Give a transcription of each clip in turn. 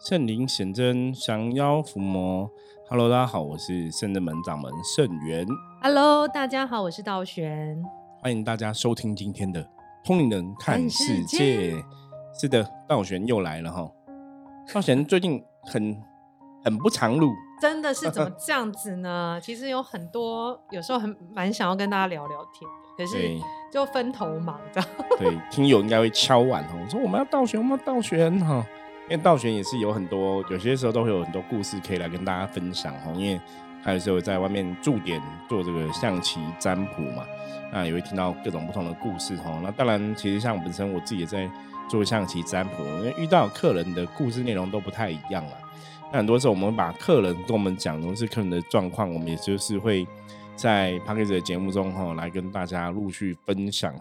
圣灵显真，降妖伏魔。Hello，大家好，我是圣真门掌门圣元。Hello，大家好，我是道玄。欢迎大家收听今天的通灵人看世界。是的，道玄又来了哈。道玄最近很很不常录，真的是怎么这样子呢？其实有很多，有时候很蛮想要跟大家聊聊天，可是就分头忙这样。对，听友应该会敲碗哦，说我们要道玄，我们要道玄哈。因为道玄也是有很多，有些时候都会有很多故事可以来跟大家分享哈。因为他有时候在外面驻点做这个象棋占卜嘛，那也会听到各种不同的故事哈。那当然，其实像本身我自己也在做象棋占卜，因为遇到客人的故事内容都不太一样了。那很多时候我们把客人跟我们讲都是客人的状况，我们也就是会在 p a c k a g e 的节目中哈来跟大家陆续分享。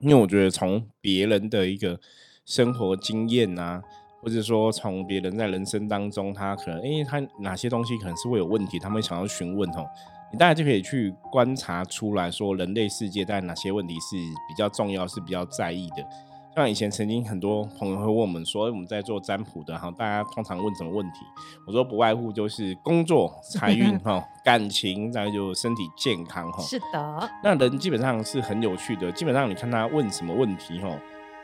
因为我觉得从别人的一个生活经验啊。或者说，从别人在人生当中，他可能，因为他哪些东西可能是会有问题，他们想要询问哦，你大概就可以去观察出来说，人类世界在哪些问题是比较重要，是比较在意的。像以前曾经很多朋友会问我们说，我们在做占卜的哈，大家通常问什么问题？我说不外乎就是工作、财运 哈、感情，再就身体健康哈。是的，那人基本上是很有趣的，基本上你看他问什么问题哈。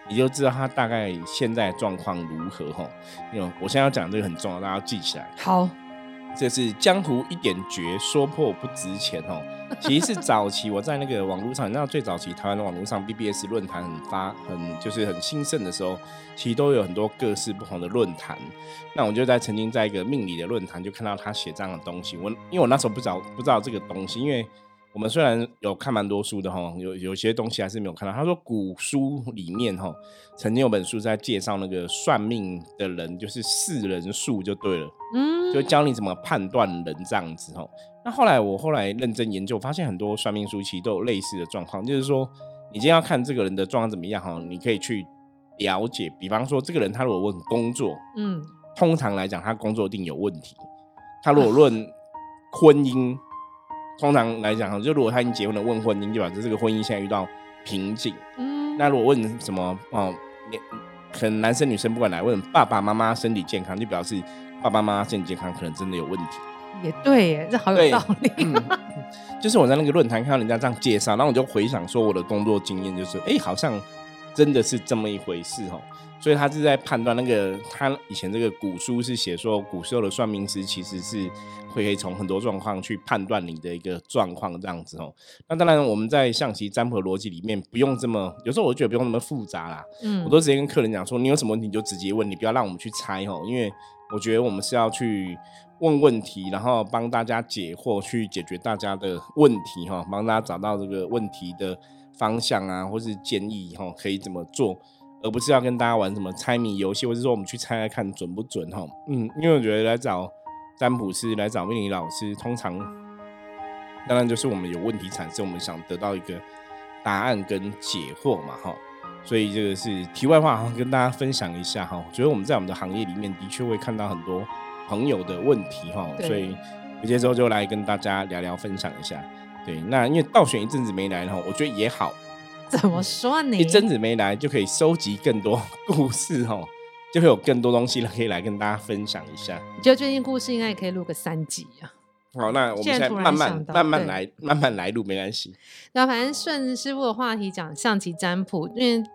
你就知道他大概现在状况如何哈，因为我现在要讲这个很重要，大家要记起来。好，这是江湖一点绝，说破不值钱哦。其实是早期我在那个网络上，你知道最早期台湾的网络上 BBS 论坛很发很就是很兴盛的时候，其实都有很多各式不同的论坛。那我就在曾经在一个命理的论坛就看到他写这样的东西。我因为我那时候不知道不知道这个东西，因为。我们虽然有看蛮多书的哈，有有些东西还是没有看到。他说古书里面哈，曾经有本书在介绍那个算命的人，就是四人术就对了，嗯，就教你怎么判断人这样子哈。那后来我后来认真研究，发现很多算命书其实都有类似的状况，就是说你今天要看这个人的状况怎么样哈，你可以去了解，比方说这个人他如果问工作，嗯，通常来讲他工作一定有问题。他如果论 婚姻。通常来讲，就如果他已经结婚了，问婚姻就表示这个婚姻现在遇到瓶颈。嗯，那如果问什么哦，可能男生女生不管来问爸爸妈妈身体健康，就表示爸爸妈妈身体健康可能真的有问题。也对耶，这好有道理。就是我在那个论坛看到人家这样介绍，然后我就回想说我的工作经验，就是哎，好像真的是这么一回事哦。所以他是在判断那个，他以前这个古书是写说，古时候的算命师其实是会可以从很多状况去判断你的一个状况这样子哦。那当然我们在象棋占卜逻辑里面不用这么，有时候我觉得不用那么复杂啦。嗯，我都直接跟客人讲说，你有什么问题你就直接问，你不要让我们去猜哦，因为我觉得我们是要去问问题，然后帮大家解惑，去解决大家的问题哈，帮大家找到这个问题的方向啊，或是建议哈，可以怎么做。而不是要跟大家玩什么猜谜游戏，或者说我们去猜猜看准不准哈？嗯，因为我觉得来找占卜师、来找命理老师，通常当然就是我们有问题产生，我们想得到一个答案跟解惑嘛哈。所以这个是题外话，跟大家分享一下哈。我觉得我们在我们的行业里面的确会看到很多朋友的问题哈，所以有些时候就来跟大家聊聊分享一下。对，那因为倒选一阵子没来哈，我觉得也好。怎么说呢？一阵子没来，就可以收集更多故事哦，就会有更多东西可以来跟大家分享一下。觉得最近故事应该也可以录个三集啊。好，那我们现在慢慢慢慢来，慢慢来录没关系。那反正顺师傅的话题讲象棋占卜，因为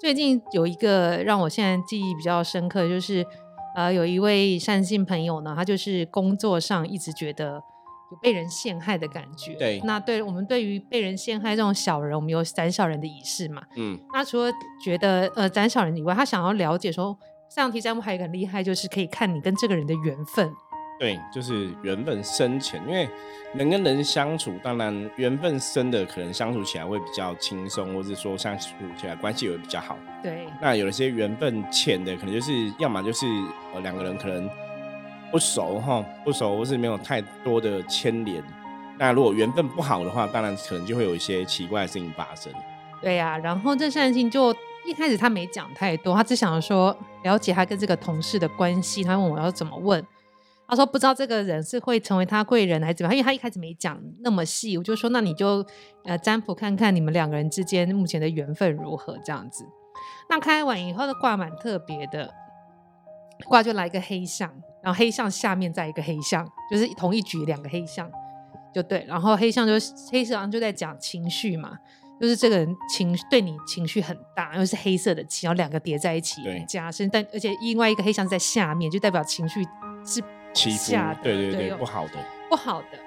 最近有一个让我现在记忆比较深刻，就是呃，有一位善信朋友呢，他就是工作上一直觉得。被人陷害的感觉。对，那对我们对于被人陷害这种小人，我们有斩小人的仪式嘛？嗯，那除了觉得呃斩小人以外，他想要了解说，上提占卜还有一个很厉害，就是可以看你跟这个人的缘分。对，就是缘分深浅，因为人跟人相处，当然缘分深的可能相处起来会比较轻松，或者说相处起来关系会比较好。对，那有一些缘分浅的，可能就是要么就是呃两个人可能。不熟哈，不熟或是没有太多的牵连。那如果缘分不好的话，当然可能就会有一些奇怪的事情发生。对呀，然后这善信就一开始他没讲太多，他只想说了解他跟这个同事的关系。他问我要怎么问，他说不知道这个人是会成为他贵人还是怎么样，因为他一开始没讲那么细。我就说那你就呃占卜看看你们两个人之间目前的缘分如何这样子。那开完以后的卦蛮特别的。卦就来个黑象，然后黑象下面再一个黑象，就是同一局两个黑象，就对。然后黑象就黑象就在讲情绪嘛，就是这个人情对你情绪很大，又是黑色的气，然后两个叠在一起加深，但而且另外一个黑象在下面，就代表情绪是起伏，对对对，不好的，不好的。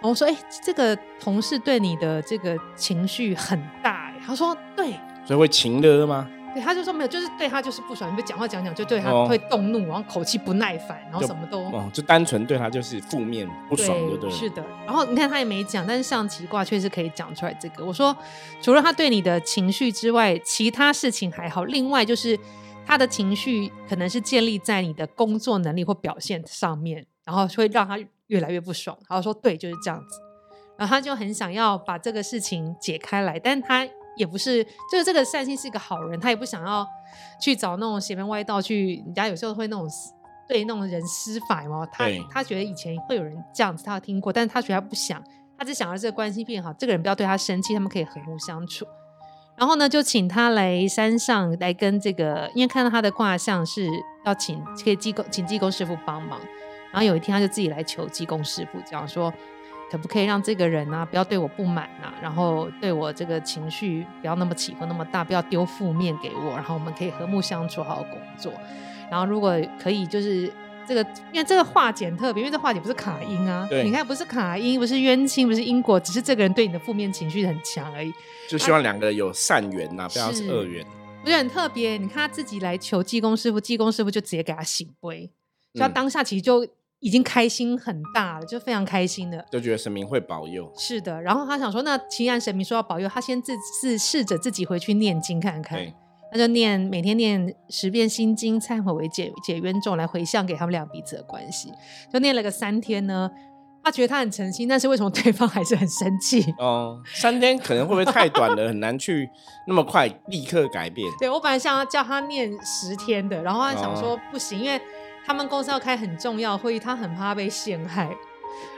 然后说，哎，这个同事对你的这个情绪很大，他说对，所以会情勒吗？对，他就说没有，就是对他就是不爽，你讲话讲讲就对他会动怒，然后口气不耐烦，然后什么都哦，就单纯对他就是负面不爽，对对？是的。然后你看他也没讲，但是象棋卦确实可以讲出来这个。我说除了他对你的情绪之外，其他事情还好。另外就是他的情绪可能是建立在你的工作能力或表现上面，然后会让他越来越不爽。然后说对，就是这样子。然后他就很想要把这个事情解开来，但他。也不是，就是这个善心是一个好人，他也不想要去找那种邪门歪道去。人家有时候会那种对那种人施法嘛，他他觉得以前会有人这样子，他听过，但是他觉得他不想，他只想要这个关系变好，这个人不要对他生气，他们可以和睦相处。然后呢，就请他来山上来跟这个，因为看到他的卦象是要请可以济公，请济公师傅帮忙。然后有一天他就自己来求济公师傅，这样说。可不可以让这个人呢不要对我不满呐？然后对我这个情绪不要那么起伏那么大，不要丢负面给我，然后我们可以和睦相处，好好工作。然后如果可以，就是这个，因为这个化解特别，因为这化解不是卡因啊，你看不是卡因，不是冤亲，不是因果，只是这个人对你的负面情绪很强而已。就希望两个人有善缘呐，不要是恶缘。不是很特别，你看他自己来求济公师傅，济公师傅就直接给他醒杯，所以他当下其实就。已经开心很大了，就非常开心的，就觉得神明会保佑。是的，然后他想说，那既然神明说要保佑，他先自自试着自己回去念经看看。那就念每天念十遍心经，忏悔为解解冤咒，来回向给他们俩彼此的关系。就念了个三天呢，他觉得他很诚心，但是为什么对方还是很生气？哦，三天可能会不会太短了，很难去那么快立刻改变。对我本来想要叫他念十天的，然后他想说不行，因为。他们公司要开很重要会议，他很怕被陷害，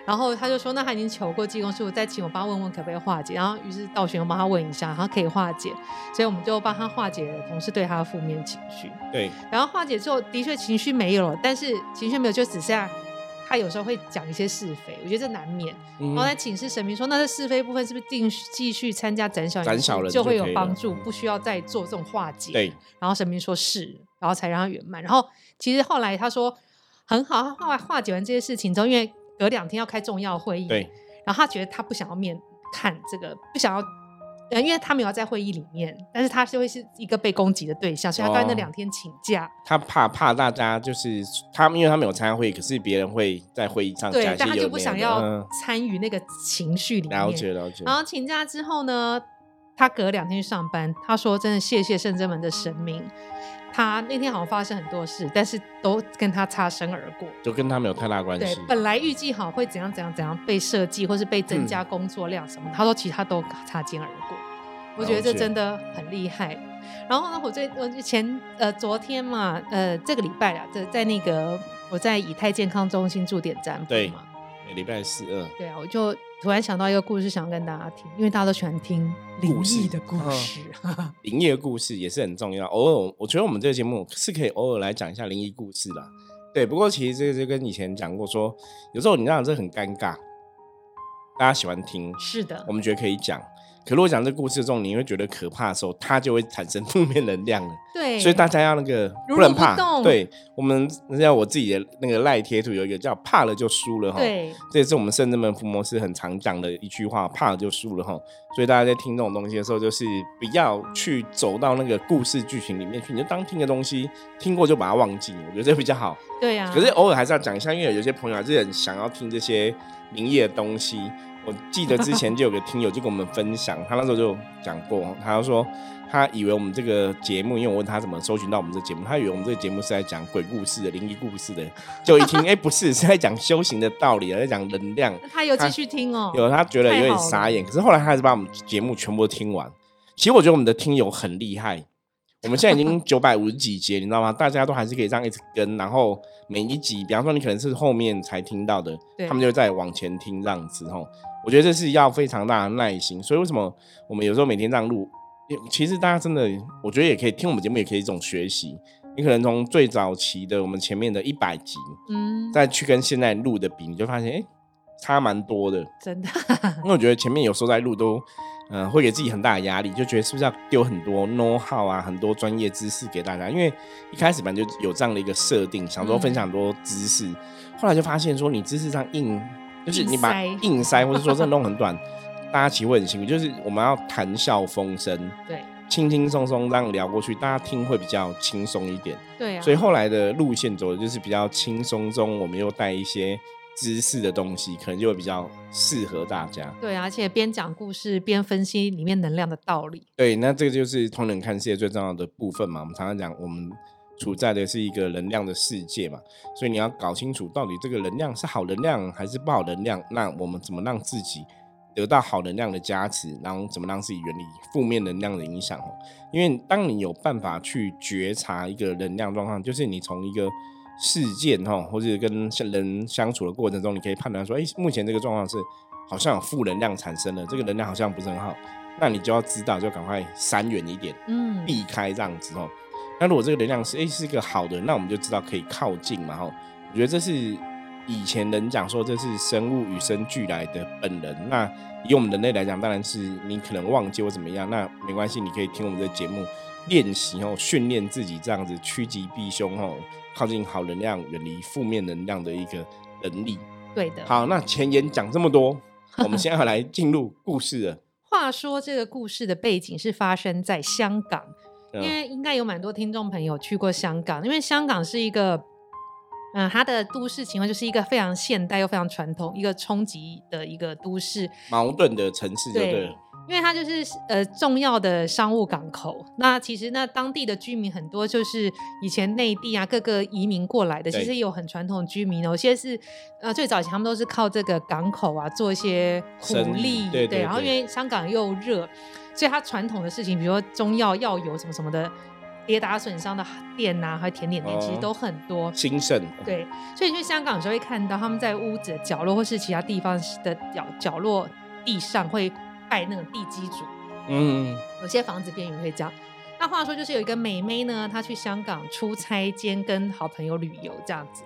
然后他就说：“那他已经求过济公师傅，再请我帮他问问可不可以化解。”然后于是道玄又帮他问一下，他可以化解，所以我们就帮他化解了同事对他的负面情绪。对，然后化解之后，的确情绪没有了，但是情绪没有，就只剩下他有时候会讲一些是非，我觉得这难免。然后在请示神明说：“那这是非部分是不是定继续参加斩小斩小人就会有帮助，不需要再做这种化解？”对。然后神明说是，然后才让他圆满。然后。其实后来他说很好，他后来化解完这些事情之后，因为隔两天要开重要会议，对，然后他觉得他不想要面看这个，不想要，呃，因为他没有在会议里面，但是他就会是一个被攻击的对象，所以他刚才那两天请假。他怕怕大家就是他，因为他没有参加会议，可是别人会在会议上对，但他就不想要参与那个情绪里面。了解了解。然后请假之后呢，他隔两天去上班，他说：“真的谢谢圣真门的神明。”他那天好像发生很多事，但是都跟他擦身而过，就跟他没有太大关系。对，本来预计好会怎样怎样怎样被设计，或是被增加工作量什么，他说其他都擦肩而过。我觉得这真的很厉害。然后呢，我最我前呃昨天嘛，呃这个礼拜啊，在在那个我在以太健康中心驻点占卜嘛，每礼拜四二。对啊，我就。突然想到一个故事，想要跟大家听，因为大家都喜欢听灵异的故事。灵异的故事也是很重要。偶尔，我觉得我们这个节目是可以偶尔来讲一下灵异故事的。对，不过其实这个就跟以前讲过，说有时候你这样这很尴尬，大家喜欢听，是的，我们觉得可以讲。可如果讲这故事中，你会觉得可怕的时候，它就会产生负面能量了。对，所以大家要那个不能怕。对，我们像我自己的那个赖贴图有一个叫“怕了就输了”哈。对，这也是我们圣人们伏魔师很常讲的一句话：“怕了就输了”哈。所以大家在听这种东西的时候，就是不要去走到那个故事剧情里面去，你就当听个东西，听过就把它忘记。我觉得这比较好。对呀。可是偶尔还是要讲一下，因为有些朋友还是很想要听这些灵异的东西。我记得之前就有个听友就跟我们分享，他那时候就讲过，他说他以为我们这个节目，因为我问他怎么搜寻到我们这节目，他以为我们这个节目是在讲鬼故事的、灵异故事的，就一听，哎，不是，是在讲修行的道理，在讲能量。他有继续听哦，有他觉得有点傻眼，可是后来他还是把我们节目全部都听完。其实我觉得我们的听友很厉害，我们现在已经九百五十几节，你知道吗？大家都还是可以这样一直跟，然后每一集，比方说你可能是后面才听到的，他们就在往前听这样子吼。我觉得这是要非常大的耐心，所以为什么我们有时候每天这样录？其实大家真的，我觉得也可以听我们节目，也可以一种学习。你可能从最早期的我们前面的一百集，嗯，再去跟现在录的比，你就发现哎、诶差蛮多的。真的，因为我觉得前面有时候在录都，嗯、会给自己很大的压力，就觉得是不是要丢很多 know how 啊，很多专业知识给大家？因为一开始本来就有这样的一个设定，想说分享很多知识，后来就发现说你知识上硬，就是你把硬塞，或者说这弄很短，大家其实会很辛苦。就是我们要谈笑风生，对轻轻松松这样聊过去，大家听会比较轻松一点。对啊，所以后来的路线走的就是比较轻松中，我们又带一些知识的东西，可能就会比较适合大家。对啊，而且边讲故事边分析里面能量的道理。对，那这个就是通人看世界最重要的部分嘛。我们常常讲，我们处在的是一个能量的世界嘛，所以你要搞清楚到底这个能量是好能量还是不好能量。那我们怎么让自己得到好能量的加持，然后怎么让自己远离负面能量的影响哦？因为当你有办法去觉察一个能量状况，就是你从一个事件哈，或者跟人相处的过程中，你可以判断说，哎，目前这个状况是好像有负能量产生了，这个能量好像不是很好，那你就要知道，就赶快闪远一点，嗯，避开这样子哦。那如果这个能量是哎是一个好的，那我们就知道可以靠近嘛哈。我觉得这是以前人讲说这是生物与生俱来的本能。那以我们人类来讲，当然是你可能忘记或怎么样，那没关系，你可以听我们的节目练习哦，训练自己这样子趋吉避凶哦，靠近好能量，远离负面能量的一个能力。对的。好，那前言讲这么多，我们现在要来进入故事了。话说这个故事的背景是发生在香港，因嗯为应该有蛮多听众朋友去过香港，因为香港是一个，嗯、它的都市情况就是一个非常现代又非常传统、一个冲击的一个都市。矛盾的城市就对了。因为它就是呃重要的商务港口。那其实那当地的居民很多就是以前内地啊各个移民过来的，其实也有很传统的居民哦，有些是呃最早以前他们都是靠这个港口啊做一些苦力，对对然后因对为香港又热，所以它传统的事情，比如说中药、药油什么什么的。跌打损伤的店呐、还有甜点店，其实哦都很多。兴盛，对，所以你去香港的时候会看到他们在屋子的角落或是其他地方的角角落地上会拜那种地基主，嗯，有些房子边缘会这样。那话说，就是有一个美眉呢，她去香港出差兼跟好朋友旅游这样子。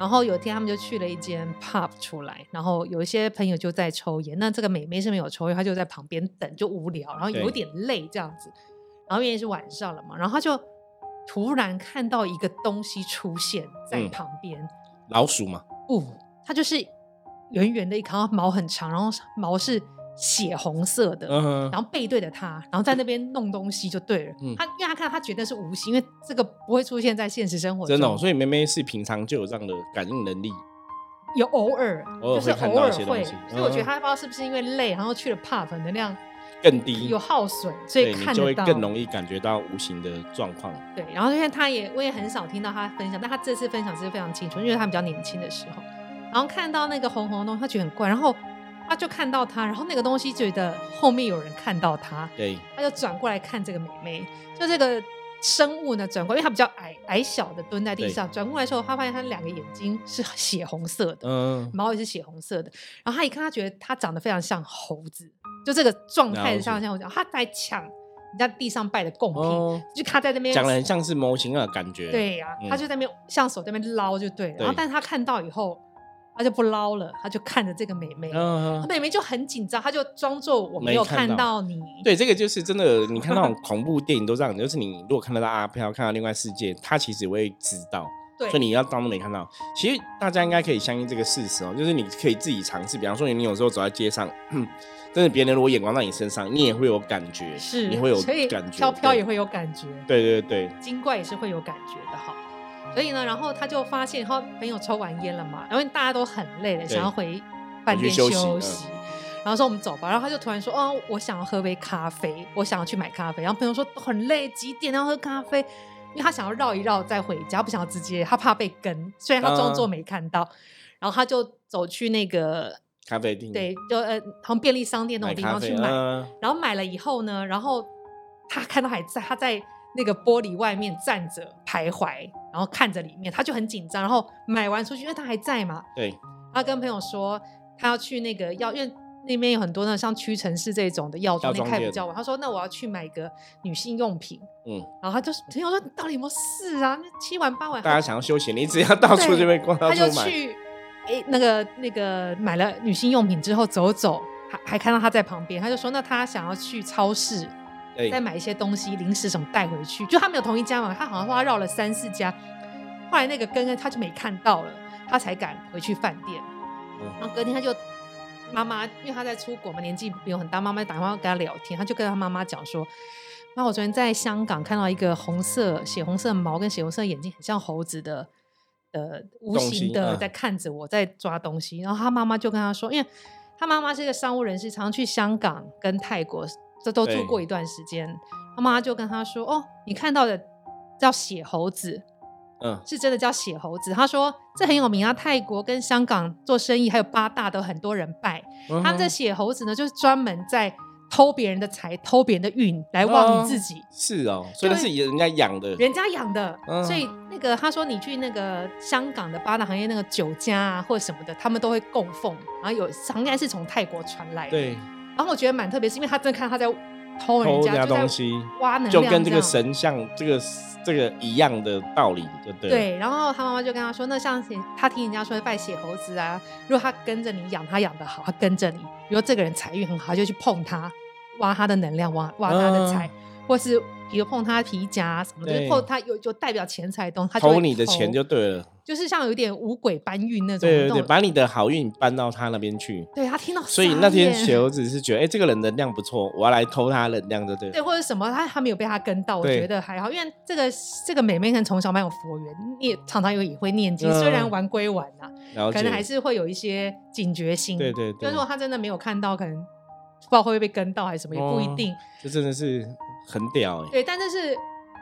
然后有一天他们就去了一间 pub 出来，然后有一些朋友就在抽烟。那这个美眉是没有抽烟，她就在旁边等，就无聊，然后有点累这样子。然后因为是晚上了嘛，然后她就突然看到一个东西出现在嗯旁边，老鼠嘛，不，它就是圆圆的一颗，然后毛很长，然后毛是血红色的，嗯，然后背对着他，然后在那边弄东西就对了。嗯。他因为他看到他觉得是无形，因为这个不会出现在现实生活中，真的、哦，所以梅梅是平常就有这样的感应能力，有偶尔就是偶尔会所以我觉得嗯他不知道是不是因为累，然后去了 pub 能量更低，有耗损，所以对你就会看到。更容易感觉到无形的状况。对，然后因为他也我也很少听到他分享，但他这次分享是非常清楚，因为他比较年轻的时候，然后看到那个红红的东西，他觉得很怪，然后他就看到他，然后那个东西觉得后面有人看到他，对，他就转过来看这个美眉，就这个生物呢转过来，因为它比较矮矮小的蹲在地上，转过来的时候，他发现他两个眼睛是血红色的，嗯，毛也是血红色的，然后他一看，他觉得他长得非常像猴子，就这个状态了解像像猴子，他在抢人家地上拜的贡品，哦，就他在那边讲的很像是模型的感觉。，对呀、嗯。他就在那边像手在那边捞就对了，然后但是他看到以后，他就不捞了，他就看着这个美眉，嗯，美眉就很紧张，他就装作我没有看到到你，对，这个就是真的，你看那种恐怖电影都这样，就是你如果看得到阿飘，看到另外世界，他其实会知道，对所以你要当都没看到。其实大家应该可以相信这个事实哦，就是你可以自己尝试，比方说你有时候走在街上，真的别人如果眼光到你身上，你也会有感觉，是，你会有感觉，对飘飘也会有感觉，对对对，精怪也是会有感觉的哈。所以呢，然后他就发现，然后朋友抽完烟了嘛，然后大家都很累了，想要回饭店休休息嗯然后说我们走吧，然后他就突然说，哦，我想要喝杯咖啡，我想要去买咖啡。然后朋友说很累，几点要喝咖啡？因为他想要绕一绕再回家，不想要直接，他怕被跟，虽然他装作没看到。然后他就走去那个咖啡厅，对，就呃，好像便利商店那种地方去买。嗯然后买了以后呢，然后他看到还在，他在那个玻璃外面站着徘徊，然后看着里面，他就很紧张。然后买完出去，因为他还在嘛，对，他跟朋友说他要去那个药，因为那边有很多那像屈臣氏这种的药妆店开比较晚。他说那我要去买个女性用品，嗯，然后他就朋友说你到底有没有事啊？那七晚八晚大家想要休闲，你只要到处这边逛，到他就去诶那个那个买了女性用品之后走走，还还看到他在旁边，他就说那他想要去超市对再买一些东西零食什么带回去，就他没有同一家嘛，他好像说他绕了三四家，后来那个根根他就没看到了，他才敢回去饭店，嗯然后隔天他就。妈妈，因为他在出国嘛，年纪没有很大，妈妈打电话跟他聊天，他就跟他妈妈讲说：“妈，我昨天在香港看到一个红色、血红色毛跟血红色眼睛，很像猴子的呃无形的嗯在看着我，在抓东西。”然后他妈妈就跟他说：“因为他妈妈是一个商务人士，常常去香港跟泰国，这都住对过一段时间。”他妈妈就跟他说：“哦，你看到的叫血猴子，嗯，是真的叫血猴子。”他说：“这很有名啊，泰国跟香港做生意，还有八大都很多人拜。嗯他们这血猴子呢，就是专门在偷别人的财、偷别人的运来旺你自己。是哦，所以那是人家养的，人家养的，嗯所以那个他说你去那个香港的八大行业那个酒家啊或者什么的，他们都会供奉，然后有应该是从泰国传来的。对，然后我觉得蛮特别，是因为他真的看他在偷人家，东西，挖能量，就跟这个神像这个这个一样的道理，就对了。对，然后他妈妈就跟他说，那像是他听人家说拜血猴子啊，如果他跟着你养，他养的好，他跟着你，比如这个人财运很好，就去碰他，挖他的能量，挖挖他的财，或是比如碰他皮夹啊什么的，嗯对。碰他有就代表钱财的东西，他就会偷你的钱就对了。就是像有点五鬼搬运那种，对对对，把你的好运搬到他那边去。对他听到，所以那天雪猴子是觉得，哎、这个人能量不错，我要来偷他能量，对不对？对，或者什么，他他没有被他跟到，我觉得还好，因为这个这个美妹可能从小蛮有佛缘，也常常有也会念经，嗯虽然玩归玩呐、了解，可能还是会有一些警觉心。对对对但如果他真的没有看到，可能不知道会不会被跟到还是什么，也不一定。这真的是很屌哎、对，但这是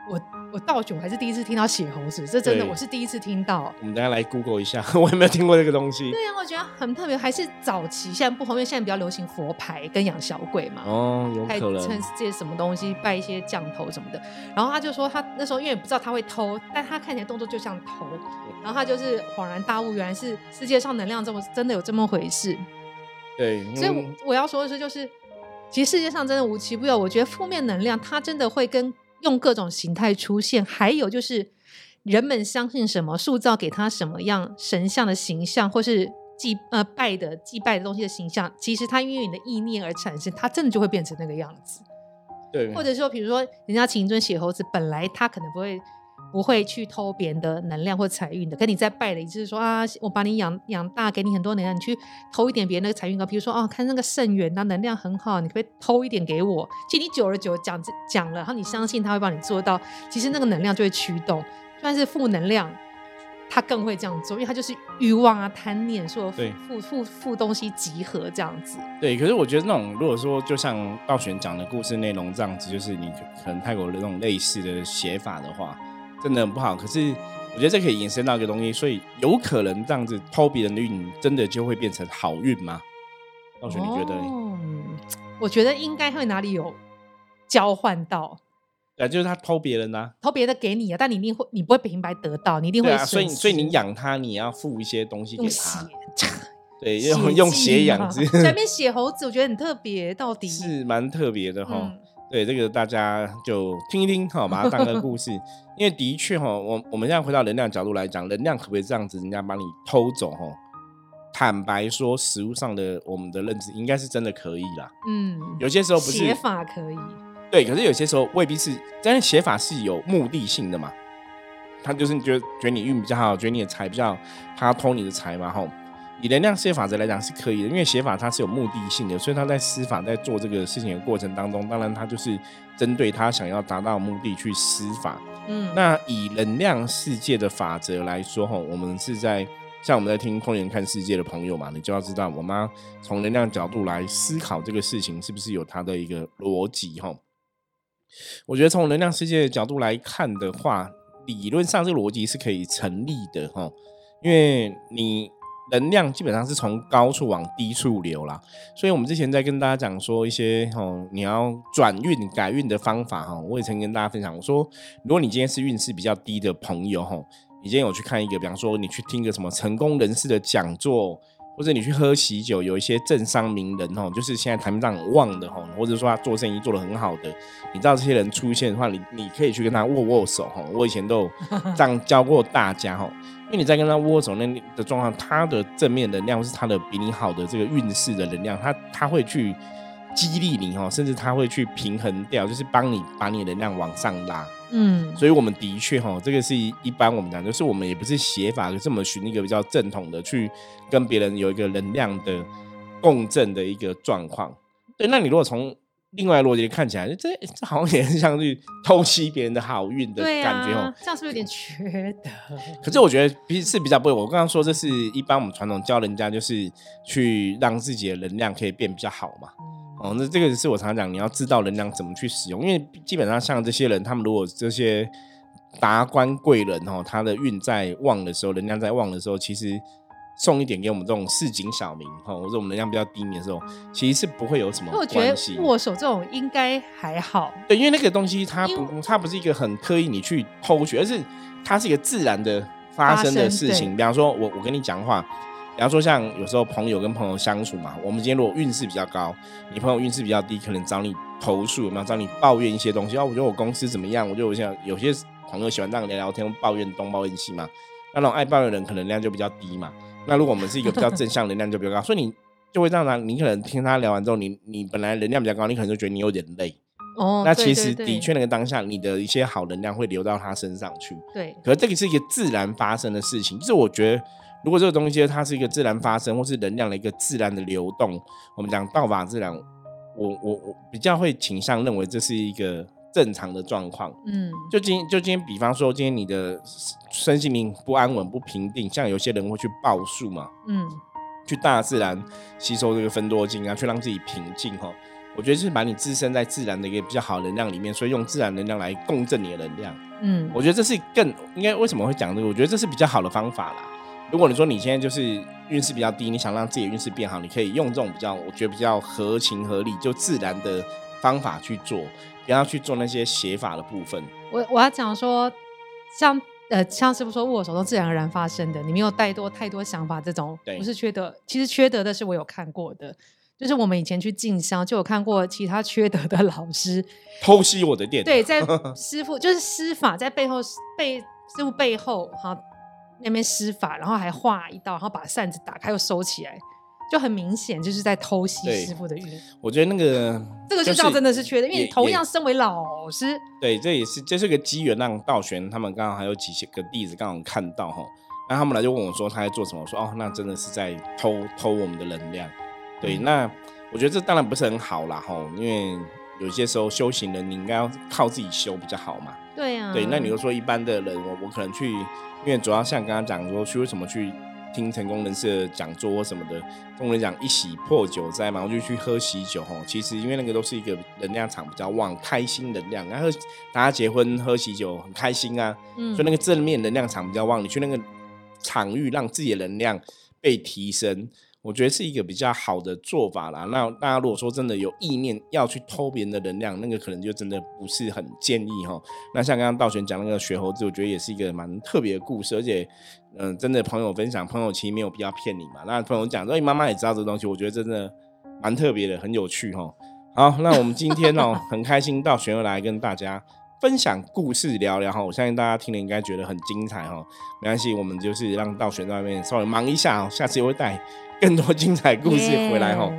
我我倒酒还是第一次听到血猴子，这真的对我是第一次听到。我们等一下来 Google 一下，我有没有听过这个东西？对啊，我觉得很特别，还是早期现在不红，因为现在比较流行佛牌跟养小鬼嘛。哦，有还可能趁这些什么东西拜一些降头什么的，然后他就说他那时候因为不知道他会偷，但他看起来动作就像偷，然后他就是恍然大悟，原来是世界上能量这么真的有这么回事。对，所以我要说的是，就是其实世界上真的无奇不有，我觉得负面能量它真的会跟用各种形态出现，还有就是人们相信什么，塑造给他什么样神像的形象，或是祭呃拜的祭拜的东西的形象，其实它因为你的意念而产生，它真的就会变成那个样子。对，或者说，比如说人家请一尊写猴子，本来他可能不会。不会去偷别人的能量或财运的，跟你在拜的，就是说啊，我把你养养大，给你很多能量，你去偷一点别人的财运高，比如说哦，看那个圣元，那能量很好，你可不可以偷一点给我？其实你久而久讲讲了，然后你相信他会帮你做到，其实那个能量就会驱动，就算是负能量，他更会这样做，因为他就是欲望啊、贪念，所有负负负负东西集合这样子。对，可是我觉得那种如果说就像道玄讲的故事内容这样子，就是你可可能泰国的那种类似的写法的话，真的很不好。可是我觉得这可以延伸到一个东西，所以有可能这样子偷别人的运，真的就会变成好运吗？道玄，你觉得嘞？哦，我觉得应该会哪里有交换到。对啊，就是他偷别人啊，偷别的给你啊，但你一定会，你不会平白得到，你一定会啊，所以所以你失养他，你要付一些东西给他，，对，用用血 血养之，在那边血猴子，我觉得很特别，到底是蛮特别的哈。嗯对，这个大家就听一听哈，把它当个故事。因为的确哈，我我们现在回到能量角度来讲，能量可不可以这样子，人家把你偷走哈？坦白说，实物上的我们的认知应该是真的可以啦。嗯，有些时候不是写法可以，对，可是有些时候未必是，但是写法是有目的性的嘛。他就是觉得觉得你运比较好，觉得你的财比较好，他要偷你的财嘛吼。以能量世界法则来讲是可以的，因为写法它是有目的性的，所以他在施法在做这个事情的过程当中，当然他就是针对他想要达到的目的去施法。嗯，那以能量世界的法则来说，哈，我们是在像我们在听空言看世界的朋友嘛，你就要知道，我妈从能量角度来思考这个事情是不是有它的一个逻辑，哈。我觉得从能量世界的角度来看的话，理论上这个逻辑是可以成立的，哈，因为你能量基本上是从高处往低处流啦，所以我们之前在跟大家讲说一些哦，你要转运改运的方法哈，我也曾跟大家分享，我说如果你今天是运势比较低的朋友哈，你今天有去看一个，比方说你去听个什么成功人士的讲座，或者你去喝喜酒，有一些政商名人哦，就是现在台面上很旺的哦，或者说他做生意做得很好的，你知道这些人出现的话，你你可以去跟他握握手哦。我以前都有 这样教过大家哦，因为你在跟他握手那的状况，他的正面能量是他的比你好的这个运势的能量，他他会去。激励你哦，甚至他会去平衡掉，就是帮你把你的能量往上拉。嗯，所以我们的确哈，这个是一般我们讲，就是我们也不是写法，是我们寻一个比较正统的，去跟别人有一个能量的共振的一个状况。对，那你如果从另外逻辑看起来，这这好像也是像去偷袭别人的好运的感觉哦，这样是不是有点缺德？可是我觉得比是比较不会。我刚刚说这是一般我们传统教人家，就是去让自己的能量可以变比较好嘛。哦，那这个是我常常讲，你要知道能量怎么去使用，因为基本上像这些人，他们如果这些达官贵人哦，他的运在旺的时候，能量在旺的时候，其实送一点给我们这种市井小民哦，或者我们能量比较低迷的时候，其实是不会有什么关系。握手这种应该还好，对，因为那个东西它不，它不是一个很刻意你去偷取，而是它是一个自然的发生的事情。比方说，我我跟你讲话。比方说，像有时候朋友跟朋友相处嘛，我们今天如果运势比较高，你朋友运势比较低，可能找你投诉，有没有找你抱怨一些东西？哦，我觉得我公司怎么样？我觉得我现在有些朋友喜欢这样聊聊天，抱怨东抱怨西嘛。那种爱抱怨的人，可能量就比较低嘛。那如果我们是一个比较正向能量就比较高，所以你就会这样他，你可能听他聊完之后，你你本来能量比较高，你可能就觉得你有点累。哦，那其实的确那个当下，你的一些好能量会流到他身上去。对，可是这个是一个自然发生的事情，就是我觉得。如果这个东西它是一个自然发生，或是能量的一个自然的流动，我们讲道法自然，我我我比较会倾向认为这是一个正常的状况。嗯，就今就今天，比方说今天你的身心灵不安稳、不平定，像有些人会去报数嘛，嗯，去大自然吸收这个分多精啊，去让自己平静哈。我觉得是把你置身在自然的一个比较好的能量里面，所以用自然能量来共振你的能量。嗯，我觉得这是更应该为什么会讲这个？我觉得这是比较好的方法啦。如果你说你现在就是运势比较低，你想让自己运势变好，你可以用这种比较，我觉得比较合情合理、就自然的方法去做，不要去做那些写法的部分。我我要讲说，像呃，像师傅说握手都自然而然发生的，你没有带多太多想法，这种不是缺德。其实缺德的是我有看过的，就是我们以前去进香就有看过其他缺德的老师偷袭我的店。对，在 师傅就是施法在背后背师傅背后好。那边施法，然后还画一道，然后把扇子打开又收起来，就很明显就是在偷袭师傅的运。我觉得那个这个就叫真的是缺的，因为同样身为老师，对，这也是这是个机缘，让道玄他们刚好还有几些个弟子刚好看到哈，那他们来就问我说他在做什么，我说哦，那真的是在偷偷我们的能量。对，那我觉得这当然不是很好啦哈，因为有些时候修行人你应该要靠自己修比较好嘛。对呀，对，那你就说一般的人，我我可能去。因为主要像刚刚讲说，去为什么去听成功人士的讲座或什么的，跟我们讲一喜破九灾嘛，我就去喝喜酒吼。其实因为那个都是一个能量场比较旺，开心能量，然后大家结婚喝喜酒很开心啊，所以那个正面能量场比较旺，你去那个场域让自己的能量被提升。我觉得是一个比较好的做法啦。那大家如果说真的有意念要去偷别人的能量，那个可能就真的不是很建议哈。那像刚刚道玄讲那个雪猴子，我觉得也是一个蛮特别的故事，而且嗯，真的朋友分享，朋友其实没有必要骗你嘛。那朋友讲说，你妈妈也知道这东西，我觉得真的蛮特别的，很有趣哈。好，那我们今天哦，很开心道玄又来跟大家分享故事聊聊哈。我相信大家听了应该觉得很精彩哈。没关系，我们就是让道玄在外面稍微忙一下哦，下次也会带。更多精彩故事回来哈，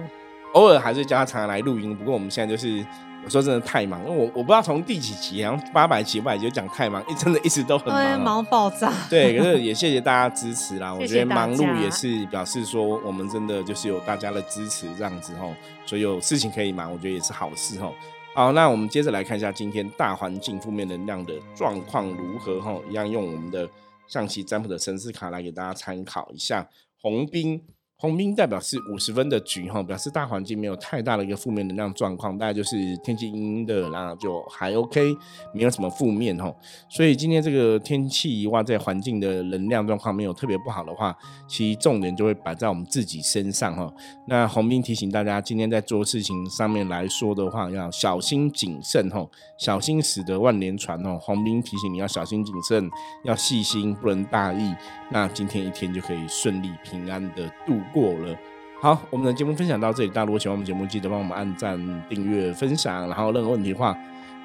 偶尔还是叫他常常来录音。不过我们现在就是有时候真的太忙，因为我我不知道从第几集，然后八百集、五百集讲太忙，一 真的一直都很忙，忙爆炸。对，可是也谢谢大家支持啦。我觉得忙碌也是表示说我们真的就是有大家的支持这样子吼，所以有事情可以忙，我觉得也是好事吼。好，那我们接着来看一下今天大环境负面能量的状况如何哈，一样用我们的象棋占卜的神士卡来给大家参考一下，红兵。红兵代表是五十分的局哈，表示大环境没有太大的一个负面能量状况，大概就是天气阴阴的，然后就还 OK，没有什么负面哈。所以今天这个天气哇，在环境的能量状况没有特别不好的话，其实重点就会摆在我们自己身上哈。那红兵提醒大家，今天在做事情上面来说的话，要小心谨慎哈，小心驶得万年船哦。红兵提醒你要小心谨慎，要细心，不能大意。那今天一天就可以顺利平安的度。过了。好，我们的节目分享到这里，大家如果喜欢我们节目，记得帮我们按赞、订阅、分享，然后任何问题的话，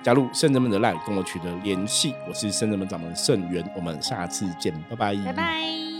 加入圣人们的 line 跟我取得联系。我是圣人们掌门圣元，我们下次见，拜拜，拜拜。